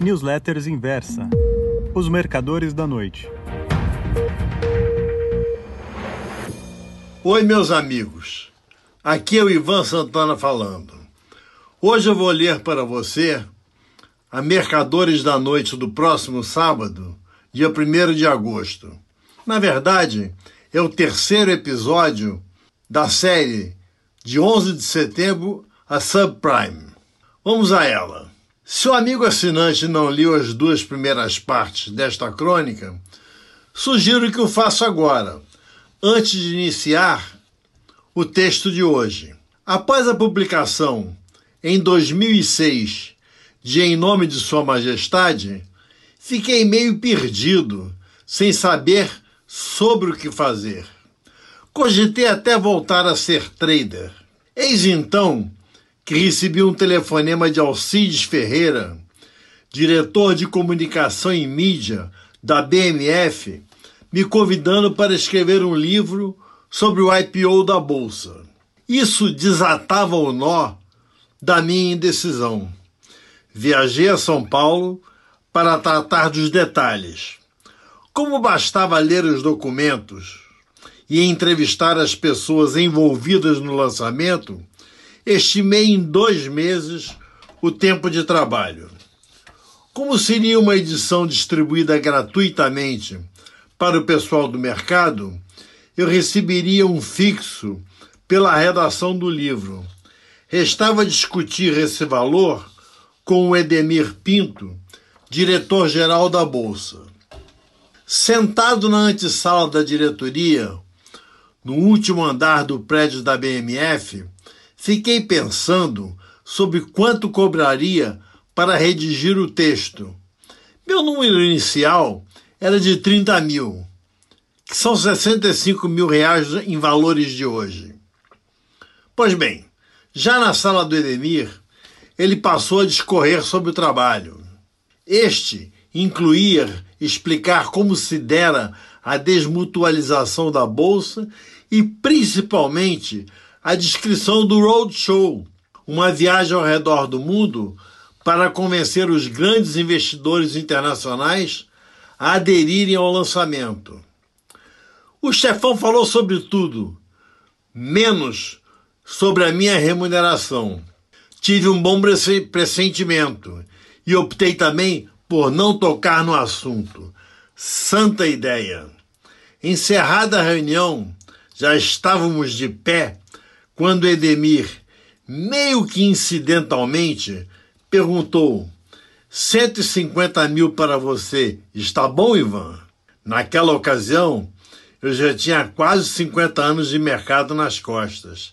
Newsletters Inversa Os Mercadores da Noite. Oi, meus amigos. Aqui é o Ivan Santana falando. Hoje eu vou ler para você a Mercadores da Noite do próximo sábado, dia 1 de agosto. Na verdade, é o terceiro episódio da série de 11 de setembro a Subprime. Vamos a ela. Se o amigo assinante não leu as duas primeiras partes desta crônica, sugiro que o faça agora, antes de iniciar o texto de hoje. Após a publicação, em 2006, de Em Nome de Sua Majestade, fiquei meio perdido, sem saber sobre o que fazer. Cogitei até voltar a ser trader. Eis então que recebi um telefonema de Alcides Ferreira, diretor de comunicação e mídia da BMF, me convidando para escrever um livro sobre o IPO da Bolsa. Isso desatava o nó da minha indecisão. Viajei a São Paulo para tratar dos detalhes. Como bastava ler os documentos e entrevistar as pessoas envolvidas no lançamento, estimei em dois meses o tempo de trabalho. Como seria uma edição distribuída gratuitamente para o pessoal do mercado, eu receberia um fixo pela redação do livro. Restava discutir esse valor com o Edemir Pinto, diretor-geral da Bolsa. Sentado na antessala da diretoria, no último andar do prédio da BMF, Fiquei pensando sobre quanto cobraria para redigir o texto. Meu número inicial era de 30 mil, que são 65 mil reais em valores de hoje. Pois bem, já na sala do Edemir, ele passou a discorrer sobre o trabalho. Este incluía explicar como se dera a desmutualização da Bolsa e, principalmente, a descrição do Roadshow, uma viagem ao redor do mundo para convencer os grandes investidores internacionais a aderirem ao lançamento. O chefão falou sobre tudo, menos sobre a minha remuneração. Tive um bom pressentimento e optei também por não tocar no assunto. Santa ideia! Encerrada a reunião, já estávamos de pé quando Edemir, meio que incidentalmente, perguntou: 150 mil para você, está bom, Ivan? Naquela ocasião, eu já tinha quase 50 anos de mercado nas costas.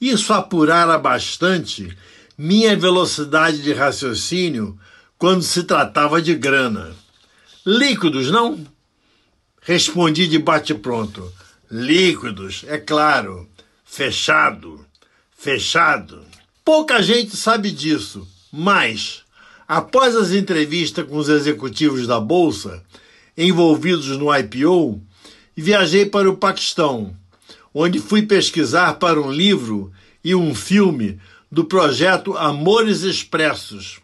Isso apurara bastante minha velocidade de raciocínio quando se tratava de grana. Líquidos, não? Respondi de bate-pronto. Líquidos, é claro. Fechado. Fechado. Pouca gente sabe disso, mas após as entrevistas com os executivos da bolsa envolvidos no IPO, viajei para o Paquistão, onde fui pesquisar para um livro e um filme do projeto Amores Expressos,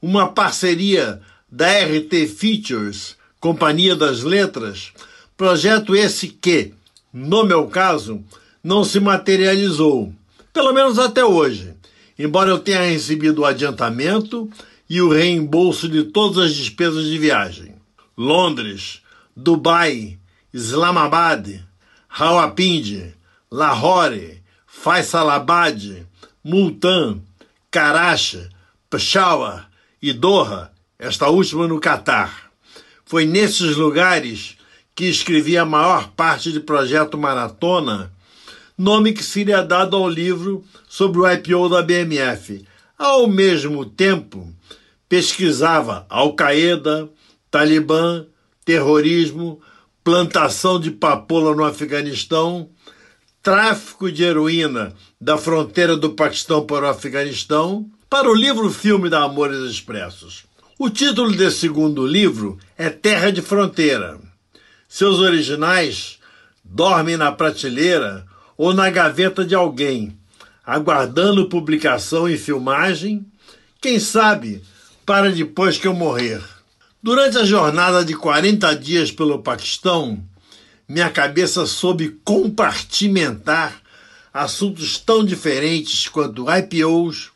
uma parceria da RT Features, Companhia das Letras, projeto esse que, no meu caso, não se materializou, pelo menos até hoje, embora eu tenha recebido o adiantamento e o reembolso de todas as despesas de viagem. Londres, Dubai, Islamabad, Rawalpindi, Lahore, Faisalabad, Multan, Karachi, Peshawar e Doha, esta última no Catar. Foi nesses lugares que escrevi a maior parte do projeto Maratona nome que seria dado ao livro sobre o IPO da BMF. Ao mesmo tempo, pesquisava Al-Qaeda, Talibã, terrorismo, plantação de papoula no Afeganistão, tráfico de heroína da fronteira do Paquistão para o Afeganistão, para o livro-filme da Amores Expressos. O título desse segundo livro é Terra de Fronteira. Seus originais dormem na prateleira ou na gaveta de alguém, aguardando publicação e filmagem, quem sabe para depois que eu morrer. Durante a jornada de 40 dias pelo Paquistão, minha cabeça soube compartimentar assuntos tão diferentes quanto IPOs,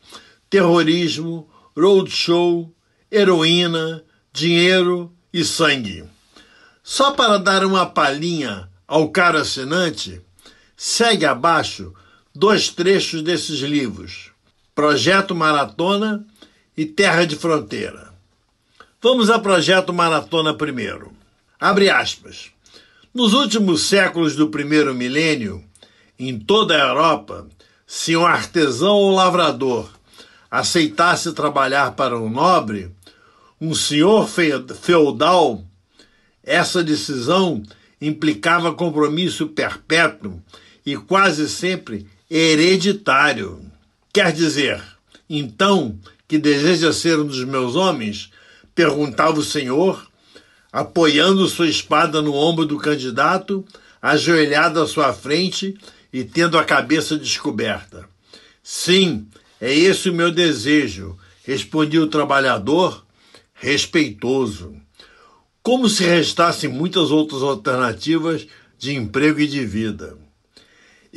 terrorismo, roadshow, heroína, dinheiro e sangue. Só para dar uma palhinha ao caro assinante, segue abaixo dois trechos desses livros: Projeto Maratona e Terra de Fronteira. Vamos a Projeto Maratona primeiro. Abre aspas. Nos últimos séculos do primeiro milênio, em toda a Europa, se um artesão ou lavrador aceitasse trabalhar para um nobre, um senhor feudal, essa decisão implicava compromisso perpétuo e quase sempre hereditário. Quer dizer, então, que deseja ser um dos meus homens? perguntava o senhor, apoiando sua espada no ombro do candidato, ajoelhado à sua frente e tendo a cabeça descoberta. Sim, é esse o meu desejo, respondia o trabalhador, respeitoso. Como se restassem muitas outras alternativas de emprego e de vida.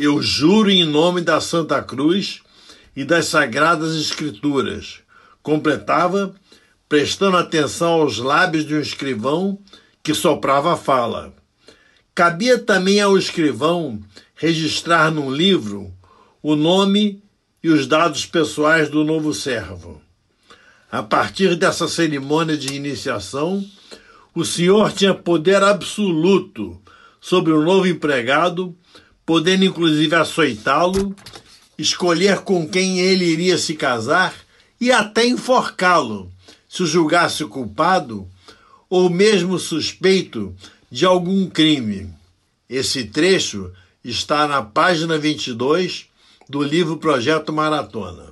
Eu juro em nome da Santa Cruz e das Sagradas Escrituras, completava, prestando atenção aos lábios de um escrivão que soprava a fala. Cabia também ao escrivão registrar num livro o nome e os dados pessoais do novo servo. A partir dessa cerimônia de iniciação, o senhor tinha poder absoluto sobre o novo empregado, podendo inclusive açoitá-lo, escolher com quem ele iria se casar e até enforcá-lo, se o julgasse culpado ou mesmo suspeito de algum crime. Esse trecho está na página 22 do livro Projeto Maratona.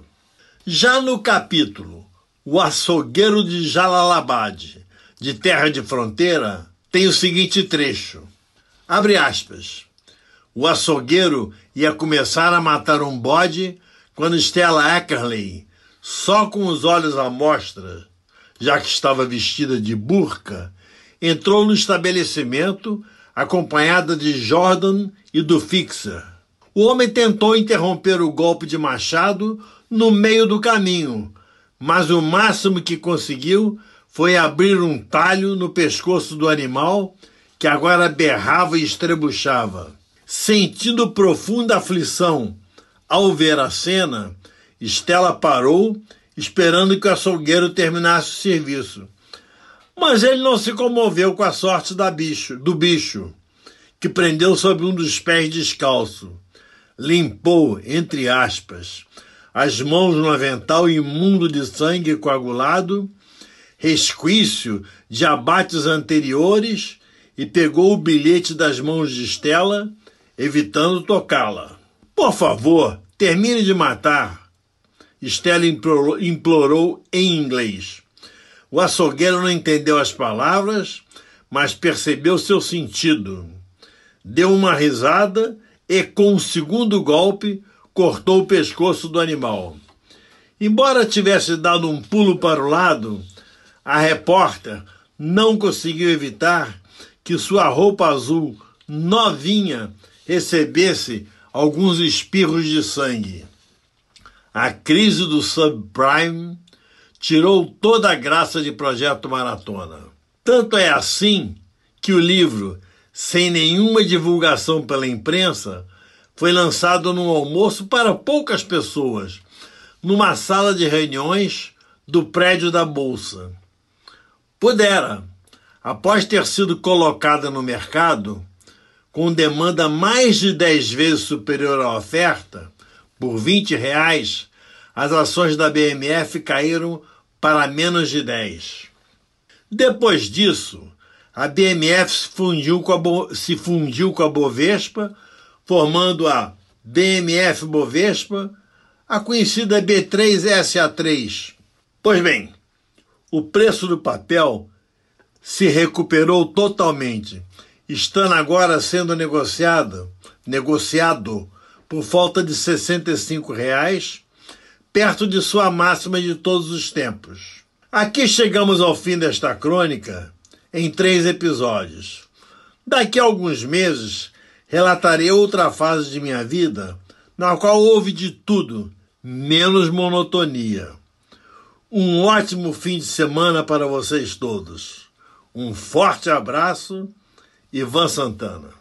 Já no capítulo O Açougueiro de Jalalabad, de Terra de Fronteira, tem o seguinte trecho. Abre aspas. O açougueiro ia começar a matar um bode quando Stella Eckerley, só com os olhos à mostra, já que estava vestida de burca, entrou no estabelecimento acompanhada de Jordan e do Fixer. O homem tentou interromper o golpe de machado no meio do caminho, mas o máximo que conseguiu foi abrir um talho no pescoço do animal que agora berrava e estrebuchava. Sentindo profunda aflição ao ver a cena, Estela parou, esperando que o açougueiro terminasse o serviço. Mas ele não se comoveu com a sorte bicho, do bicho, que prendeu sobre um dos pés descalço. Limpou, entre aspas, as mãos no avental imundo de sangue coagulado, resquício de abates anteriores, e pegou o bilhete das mãos de Estela, evitando tocá-la. Por favor, termine de matar. Estela implorou, em inglês. O açougueiro não entendeu as palavras, mas percebeu seu sentido. Deu uma risada e, com o segundo golpe, cortou o pescoço do animal. Embora tivesse dado um pulo para o lado, a repórter não conseguiu evitar que sua roupa azul novinha recebesse alguns espirros de sangue. A crise do subprime tirou toda a graça de Projeto Maratona. Tanto é assim que o livro, sem nenhuma divulgação pela imprensa, foi lançado num almoço para poucas pessoas, numa sala de reuniões do prédio da Bolsa. Pudera, após ter sido colocada no mercado, com demanda mais de 10 vezes superior à oferta, por 20 reais, as ações da BMF caíram para menos de 10. Depois disso, a BMF se fundiu com a, Bo se fundiu com a Bovespa, formando a BMF Bovespa, a conhecida B3SA3. Pois bem, o preço do papel se recuperou totalmente, estando agora sendo negociado, negociado por falta de 65 reais perto de sua máxima de todos os tempos. Aqui chegamos ao fim desta crônica em três episódios. Daqui a alguns meses relatarei outra fase de minha vida na qual houve de tudo, menos monotonia. Um ótimo fim de semana para vocês todos. Um forte abraço, Ivan Santana.